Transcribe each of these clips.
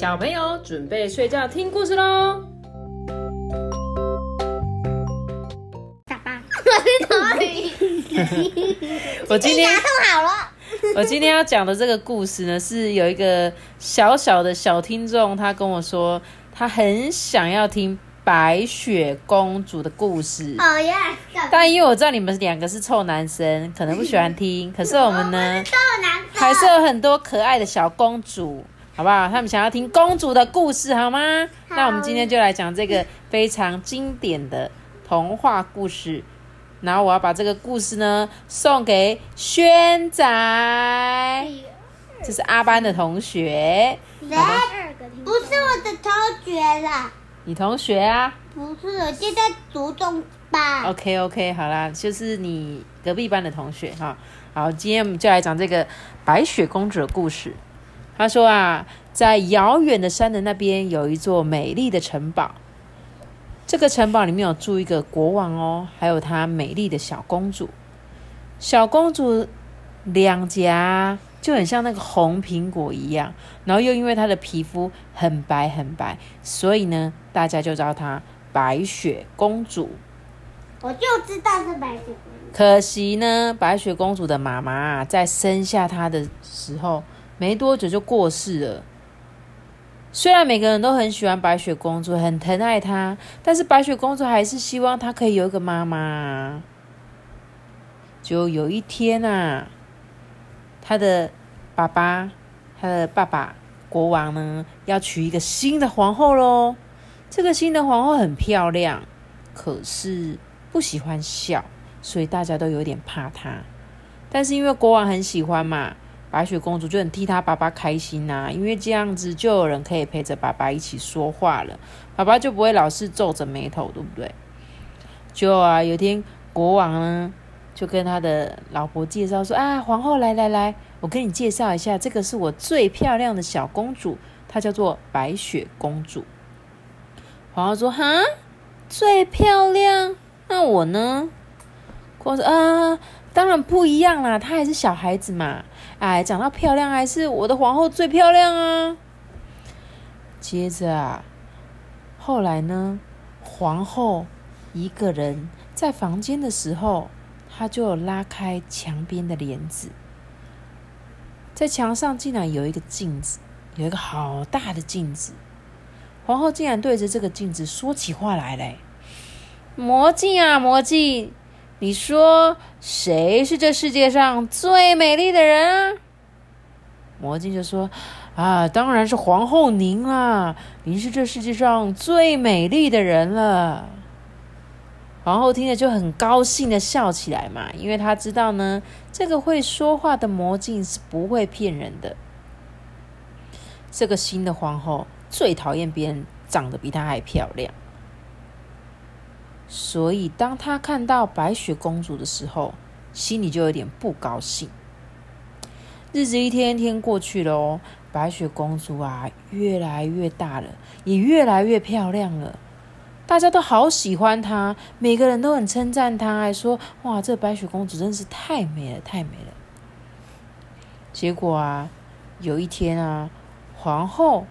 小朋友准备睡觉听故事喽。爸爸，我是头鱼。我今天 弄好了。我今天要讲的这个故事呢，是有一个小小的小听众，他跟我说，他很想要听白雪公主的故事。哦耶！但因为我知道你们两个是臭男生，可能不喜欢听，可是我们呢，还是有很多可爱的小公主，好不好？他们想要听公主的故事，好吗？那我们今天就来讲这个非常经典的童话故事。然后我要把这个故事呢送给轩仔，这是阿班的同学，不是我的同学啦，你同学啊不是，我现在读中班。？OK OK，好啦，就是你隔壁班的同学哈。好，今天我们就来讲这个白雪公主的故事。他说啊，在遥远的山的那边有一座美丽的城堡，这个城堡里面有住一个国王哦，还有他美丽的小公主。小公主两颊就很像那个红苹果一样，然后又因为她的皮肤很白很白，所以呢，大家就叫她白雪公主。我就知道是白雪公主。可惜呢，白雪公主的妈妈啊，在生下她的时候没多久就过世了。虽然每个人都很喜欢白雪公主，很疼爱她，但是白雪公主还是希望她可以有一个妈妈。就有一天啊，她的爸爸，她的爸爸国王呢，要娶一个新的皇后喽。这个新的皇后很漂亮，可是不喜欢笑。所以大家都有点怕她。但是因为国王很喜欢嘛，白雪公主就很替她爸爸开心呐、因为这样子就有人可以陪着爸爸一起说话了，爸爸就不会老是皱着眉头，对不对？就啊，有天国王呢就跟他的老婆介绍说啊，皇后来来来，我跟你介绍一下，这个是我最漂亮的小公主，她叫做白雪公主。皇后说哈，最漂亮，那我呢？国王说：“啊，当然不一样啦，她还是小孩子嘛。哎，长到漂亮还是我的皇后最漂亮啊。”接着啊，后来呢，皇后一个人在房间的时候，她就拉开墙边的帘子，在墙上竟然有一个镜子，有一个好大的镜子。皇后竟然对着这个镜子说起话来嘞：“魔镜啊，魔镜！”你说谁是这世界上最美丽的人啊？魔镜就说：“啊，当然是皇后您啦，您是这世界上最美丽的人了。”皇后听了就很高兴的笑起来嘛，因为她知道呢，这个会说话的魔镜是不会骗人的。这个新的皇后最讨厌别人长得比她还漂亮。所以，当他看到白雪公主的时候，心里就有点不高兴。日子一天一天过去了哦，白雪公主啊，越来越大了，也越来越漂亮了。大家都好喜欢她，每个人都很称赞她，还说：“哇，这白雪公主真是太美了，太美了。”结果啊，有一天啊，皇后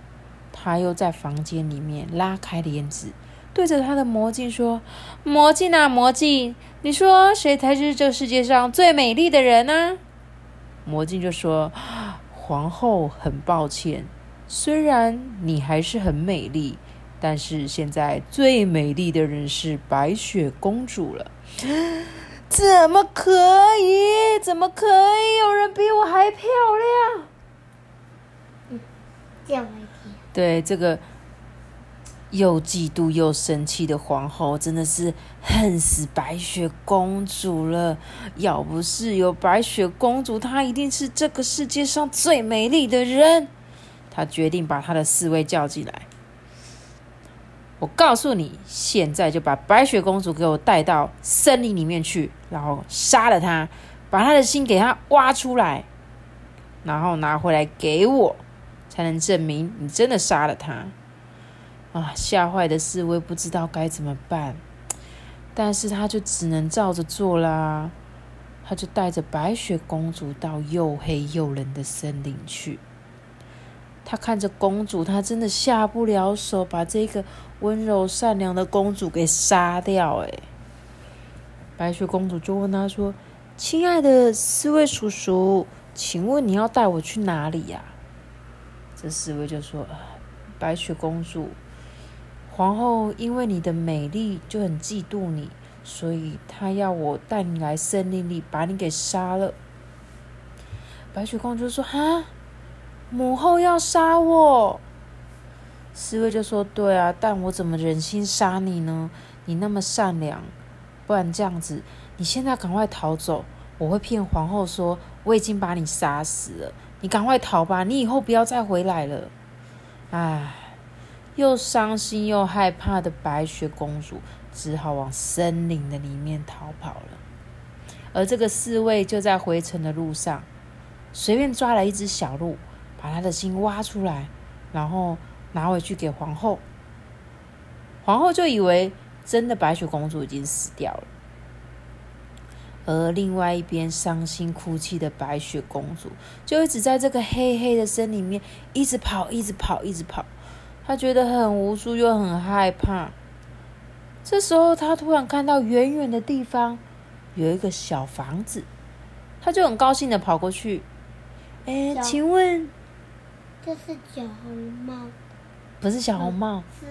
她又在房间里面拉开帘子。对着他的魔镜说：“魔镜啊，魔镜，你说谁才是这世界上最美丽的人呢？”魔镜就说：“皇后，很抱歉，虽然你还是很美丽，但是现在最美丽的人是白雪公主了。”怎么可以？怎么可以有人比我还漂亮？这样。对这个。又嫉妒又生气的皇后，真的是恨死白雪公主了。要不是有白雪公主，她一定是这个世界上最美丽的人。她决定把她的侍卫叫进来。我告诉你，现在就把白雪公主给我带到森林里面去，然后杀了她，把她的心给她挖出来，然后拿回来给我，才能证明你真的杀了她。啊！吓坏的侍卫不知道该怎么办，但是他就只能照着做啦。他就带着白雪公主到又黑又冷的森林去。他看着公主，他真的下不了手，把这个温柔善良的公主给杀掉。哎，白雪公主就问他说：“亲爱的四位叔叔，请问你要带我去哪里呀？”这四位就说：“白雪公主，皇后因为你的美丽就很嫉妒你。”所以她要我带你来森林里，把你给杀了。白雪公主说：“哈，母后要杀我。”侍卫就说：“对啊，但我怎么忍心杀你呢？你那么善良，不然这样子，你现在赶快逃走，我会骗皇后说我已经把你杀死了。你赶快逃吧，你以后不要再回来了。”唉，又伤心又害怕的白雪公主。只好往森林的里面逃跑了。而这个侍卫就在回城的路上，随便抓了一只小鹿，把他的心挖出来，然后拿回去给皇后。皇后就以为真的白雪公主已经死掉了。而另外一边伤心哭泣的白雪公主，就一直在这个黑黑的森林里面一直跑，一直跑，一直跑。她觉得很无助，又很害怕。这时候，他突然看到远远的地方有一个小房子，他就很高兴的跑过去。哎，请问，这是小红帽？不是小红帽，是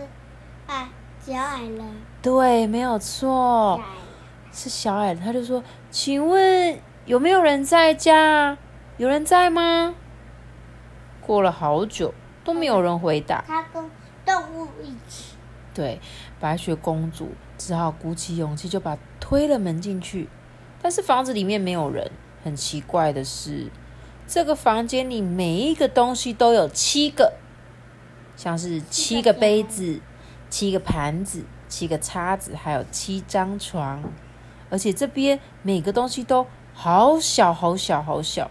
哎，小矮人。对，没有错，是小矮人。他就说：“请问有没有人在家？有人在吗？”过了好久都没有人回答。他跟动物一起。对，白雪公主只好鼓起勇气，就把推了门进去。但是房子里面没有人。很奇怪的是，这个房间里每一个东西都有七个，像是七个杯子、七个盘子、七个叉子，还有七张床。而且这边每个东西都好小、好小、好小，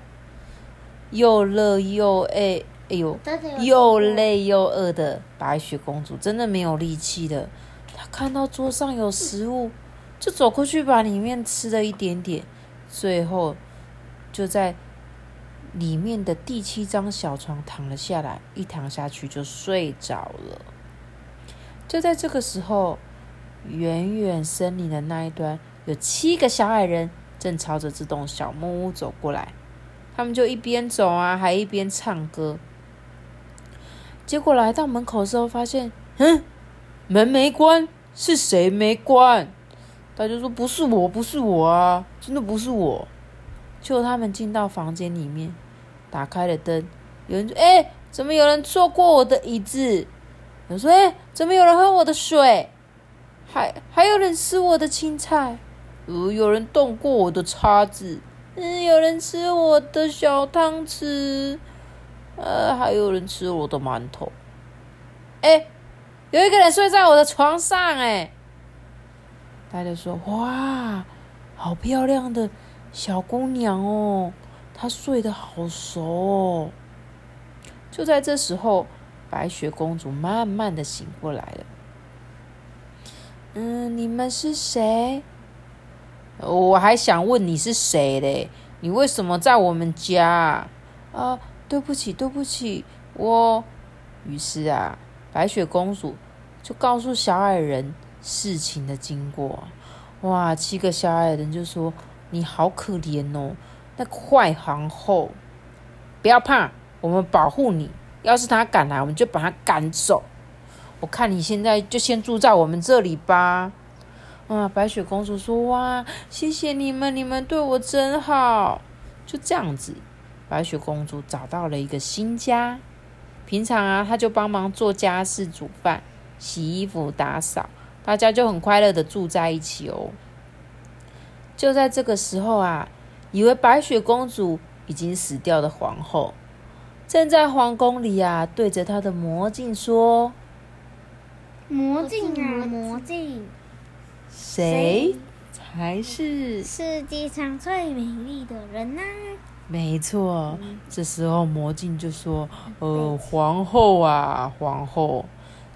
又热又哎。哎呦，又累又饿的白雪公主真的没有力气的。她看到桌上有食物，就走过去把里面吃了一点点，最后就在里面的第七张小床躺了下来，一躺下去就睡着了。就在这个时候，远远森林的那一端有七个小矮人正朝着这栋小木屋走过来，他们就一边走啊，还一边唱歌。结果来到门口的时候，发现，嗯，门没关，是谁没关？他就说：“不是我，不是我啊，真的不是我。”就他们进到房间里面，打开了灯，有人说：“哎，怎么有人坐过我的椅子？”有人说：“哎，怎么有人喝我的水？还还有人吃我的青菜？呃，有人动过我的叉子？嗯，有人吃我的小汤匙。”呃，还有人吃我的馒头。哎，有一个人睡在我的床上，哎，大家说哇，好漂亮的小姑娘哦，她睡得好熟哦。就在这时候，白雪公主慢慢的醒过来了。嗯，你们是谁？我还想问你是谁嘞？你为什么在我们家啊？对不起，对不起，我。于是啊，白雪公主就告诉小矮人事情的经过。哇，七个小矮人就说：“你好可怜哦，那坏皇后，不要怕，我们保护你。要是他敢来，我们就把他赶走。我看你现在就先住在我们这里吧。”啊，白雪公主说：“哇，谢谢你们，你们对我真好。”就这样子。白雪公主找到了一个新家，平常啊，她就帮忙做家事、煮饭、洗衣服、打扫，大家就很快乐的住在一起哦。就在这个时候啊，以为白雪公主已经死掉的皇后，正在皇宫里啊，对着她的魔镜说：“魔镜啊，魔镜，谁才是世界上最美丽的人呢？”没错，这时候魔镜就说：“呃，皇后啊，皇后，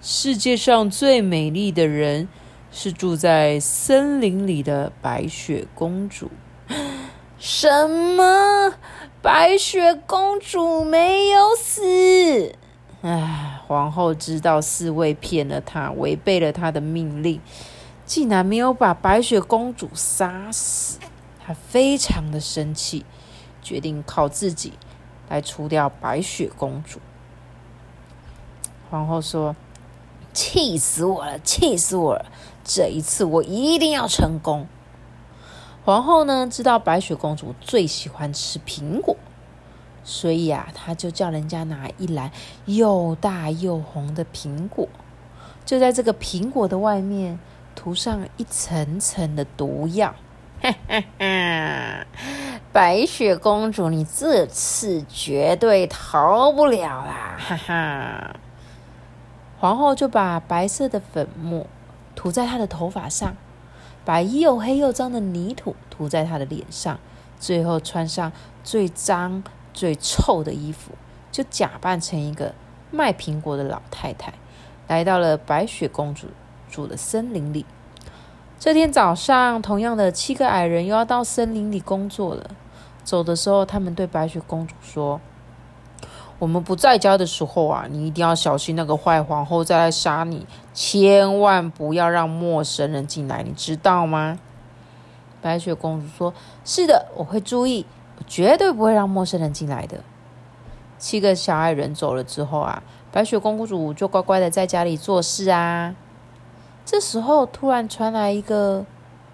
世界上最美丽的人是住在森林里的白雪公主。”什么？白雪公主没有死？唉，皇后知道侍卫骗了她，违背了她的命令，竟然没有把白雪公主杀死，她非常的生气，决定靠自己来除掉白雪公主。皇后说：“气死我了，气死我了！这一次我一定要成功。”皇后呢，知道白雪公主最喜欢吃苹果。所以啊，她就叫人家拿一篮又大又红的苹果，就在这个苹果的外面涂上一层层的毒药。哈哈哈！白雪公主，你这次绝对逃不了啦！哈哈！皇后就把白色的粉末涂在她的头发上，把又黑又脏的泥土涂在她的脸上，最后穿上最脏。最臭的衣服，就假扮成一个卖苹果的老太太，来到了白雪公主住的森林里。这天早上，同样的七个矮人又要到森林里工作了。走的时候，他们对白雪公主说：“我们不在家的时候啊，你一定要小心那个坏皇后再来杀你，千万不要让陌生人进来，你知道吗？”白雪公主说：“是的，我会注意。”绝对不会让陌生人进来的。七个小矮人走了之后啊，白雪公主就乖乖的在家里做事啊。这时候突然传来一个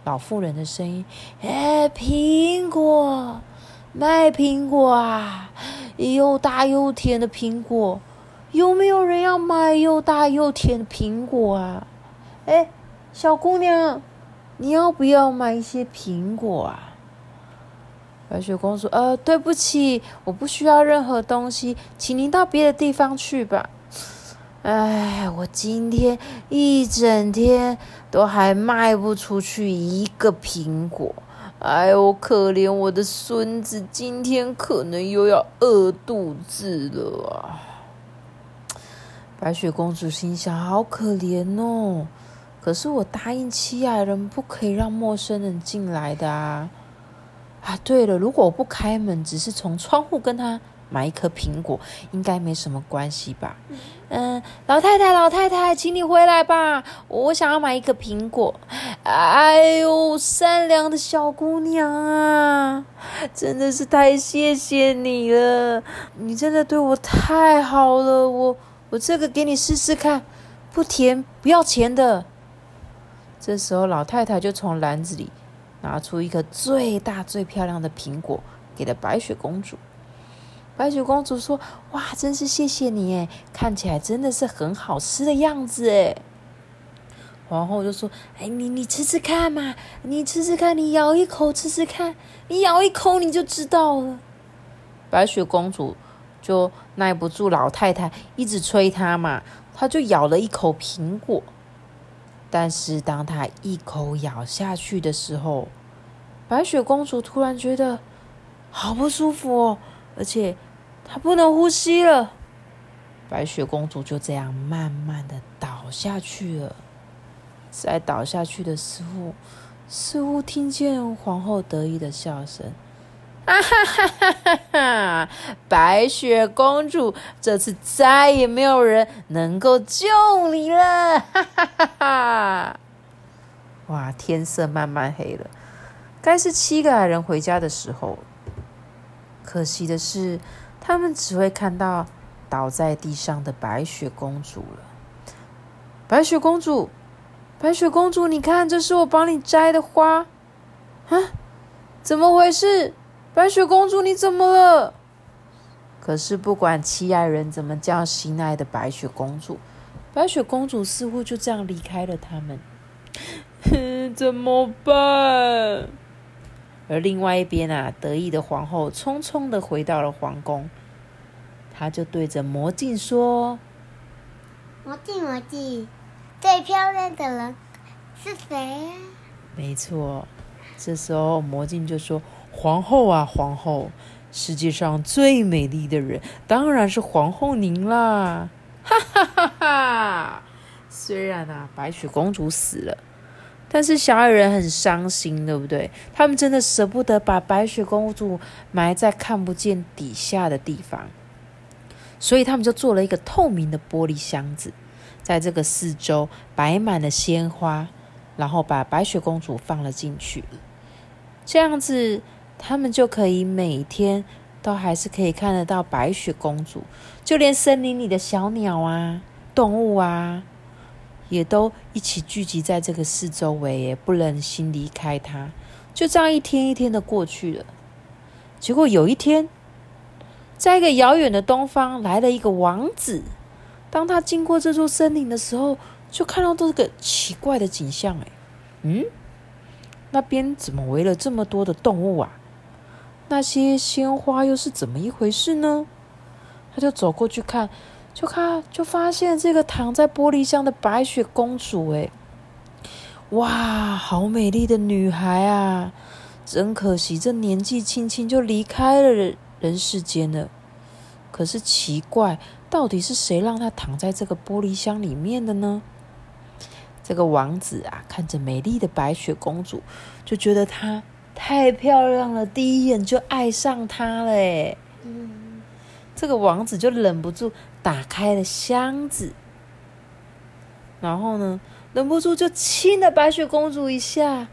老妇人的声音：“哎，苹果，卖苹果啊，又大又甜的苹果，有没有人要买又大又甜的苹果啊？哎，小姑娘，你要不要买一些苹果啊？”白雪公主，呃，对不起，我不需要任何东西，请您到别的地方去吧。哎，我今天一整天都还卖不出去一个苹果。哎呦，可怜我的孙子，今天可能又要饿肚子了啊！白雪公主心想：好可怜哦。可是我答应七矮人，不可以让陌生人进来的啊。啊，对了，如果我不开门，只是从窗户跟他买一颗苹果，应该没什么关系吧？嗯，老太太，老太太，请你回来吧，我想要买一个苹果。哎呦，善良的小姑娘啊，真的是太谢谢你了，你真的对我太好了，我我这个给你试试看，不甜，不要钱的。这时候，老太太就从篮子里。拿出一个最大最漂亮的苹果，给了白雪公主。白雪公主说：“哇，真是谢谢你诶，看起来真的是很好吃的样子诶。皇后就说：“哎，你你吃吃看嘛，你吃吃看，你咬一口吃吃看，你咬一口你就知道了。”白雪公主就耐不住老太太一直催她嘛，她就咬了一口苹果。但是当她一口咬下去的时候，白雪公主突然觉得好不舒服哦，而且她不能呼吸了。白雪公主就这样慢慢的倒下去了。在倒下去的时候，似乎听见皇后得意的笑声。啊哈哈哈哈哈！白雪公主，这次再也没有人能够救你了！哈哈哈哈！哇，天色慢慢黑了，该是七个矮人回家的时候。可惜的是，他们只会看到倒在地上的白雪公主了。白雪公主，白雪公主，你看，这是我帮你摘的花。啊，怎么回事？白雪公主，你怎么了？可是不管七爱人怎么叫心爱的白雪公主，白雪公主似乎就这样离开了他们。怎么办？而另外一边啊，得意的皇后匆匆的回到了皇宫，她就对着魔镜说：“魔镜，魔镜，最漂亮的人是谁？”没错，这时候魔镜就说。皇后啊，皇后，世界上最美丽的人当然是皇后您啦！哈哈哈哈！虽然啊，白雪公主死了，但是小矮人很伤心，对不对？他们真的舍不得把白雪公主埋在看不见底下的地方。所以他们就做了一个透明的玻璃箱子，在这个四周摆满了鲜花，然后把白雪公主放了进去。这样子，他们就可以每天都还是可以看得到白雪公主，就连森林里的小鸟啊、动物啊，也都一起聚集在这个四周围，也不忍心离开他。就这样一天一天的过去了。结果有一天，在一个遥远的东方来了一个王子。当他经过这座森林的时候，就看到这个奇怪的景象。哎，嗯，那边怎么围了这么多的动物啊？那些鲜花又是怎么一回事呢？他就走过去看，就看就发现这个躺在玻璃箱的白雪公主。哎，哇，好美丽的女孩啊！真可惜，这年纪轻轻就离开了人人世间了。可是奇怪，到底是谁让她躺在这个玻璃箱里面的呢？这个王子啊，看着美丽的白雪公主，就觉得她太漂亮了，第一眼就爱上她了。哎，这个王子就忍不住打开了箱子，然后呢，忍不住就亲了白雪公主一下。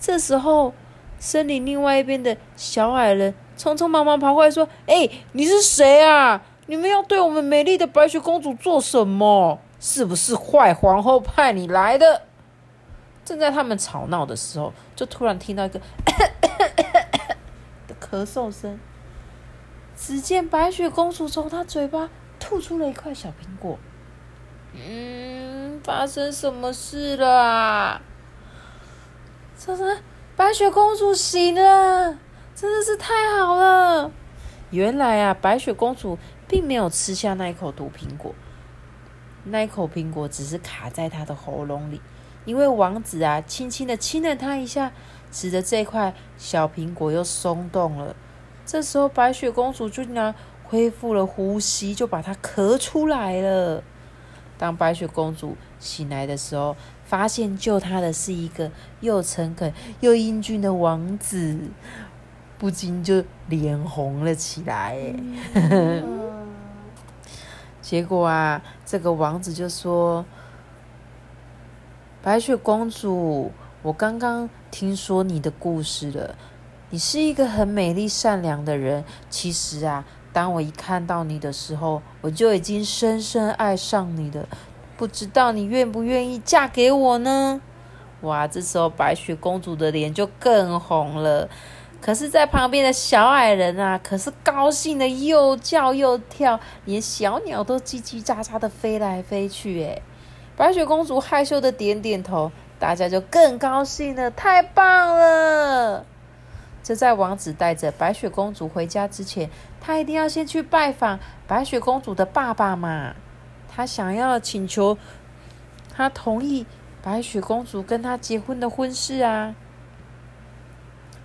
这时候。森林另外一边的小矮人匆匆忙忙跑过来，说：“哎，你是谁啊？你们要对我们美丽的白雪公主做什么？是不是坏皇后派你来的？”正在他们吵闹的时候，就突然听到一个 的咳嗽声。只见白雪公主从她嘴巴吐出了一块小苹果。嗯，发生什么事了？这是。白雪公主醒了，真的是太好了！原来啊，白雪公主并没有吃下那一口毒苹果，那一口苹果只是卡在她的喉咙里。因为王子啊，轻轻的亲了她一下，使得这块小苹果又松动了。这时候，白雪公主就呢恢复了呼吸，就把它咳出来了。当白雪公主醒来的时候，发现救她的是一个又诚恳又英俊的王子，不禁就脸红了起来。结果啊，这个王子就说：“白雪公主，我刚刚听说你的故事了。你是一个很美丽善良的人。其实啊，当我一看到你的时候，我就已经深深爱上你了。”不知道你愿不愿意嫁给我呢？哇，这时候白雪公主的脸就更红了。可是，在旁边的小矮人啊，可是高兴的又叫又跳，连小鸟都叽叽喳喳的飞来飞去。哎，白雪公主害羞的点点头，大家就更高兴了。太棒了！这在王子带着白雪公主回家之前，他一定要先去拜访白雪公主的爸爸嘛。他想要请求他同意白雪公主跟他结婚的婚事啊，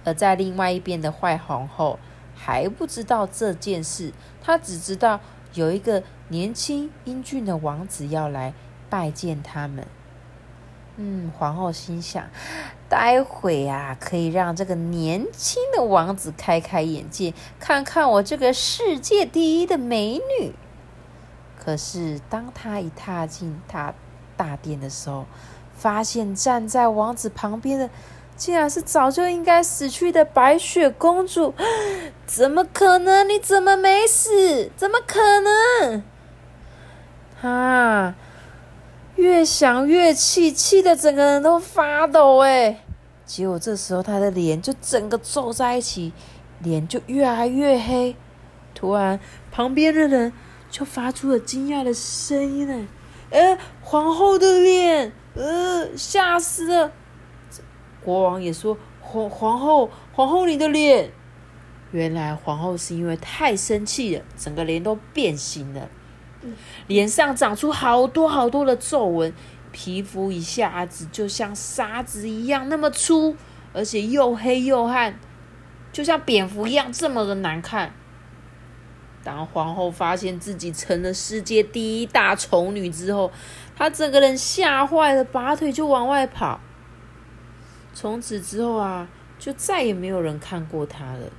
而在另外一边的坏皇后还不知道这件事，她只知道有一个年轻英俊的王子要来拜见他们。嗯，皇后心想，待会啊可以让这个年轻的王子开开眼界，看看我这个世界第一的美女。可是，当他一踏进他大殿的时候，发现站在王子旁边的，竟然是早就应该死去的白雪公主。怎么可能？你怎么没死？怎么可能？啊越想越气，气得整个人都发抖。哎，结果这时候他的脸就整个皱在一起，脸就越来越黑。突然，旁边的人。就发出了惊讶的声音呢，哎，皇后的脸，呃，吓死了！国王也说：“皇皇后，皇后你的脸。”原来皇后是因为太生气了，整个脸都变形了，脸上长出好多好多的皱纹，皮肤一下子就像沙子一样那么粗，而且又黑又暗，就像蝙蝠一样这么的难看。当皇后发现自己成了世界第一大丑女之后，她整个人吓坏了，拔腿就往外跑。从此之后啊，就再也没有人看过她了。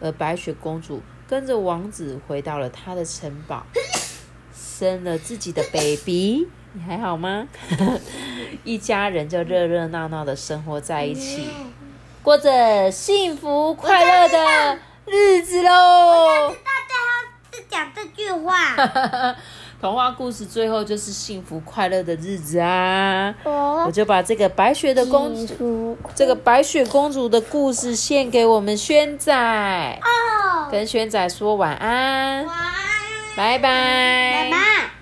而白雪公主跟着王子回到了她的城堡，生了自己的 baby。你还好吗？一家人就热热闹闹的生活在一起，过着幸福快乐的日子喽。到最后是讲这句话。童话故事最后就是幸福快乐的日子啊！我我就把这个白雪的公主，主这个白雪公主的故事献给我们轩仔，哦，跟轩仔说晚安，晚安，拜拜，拜拜。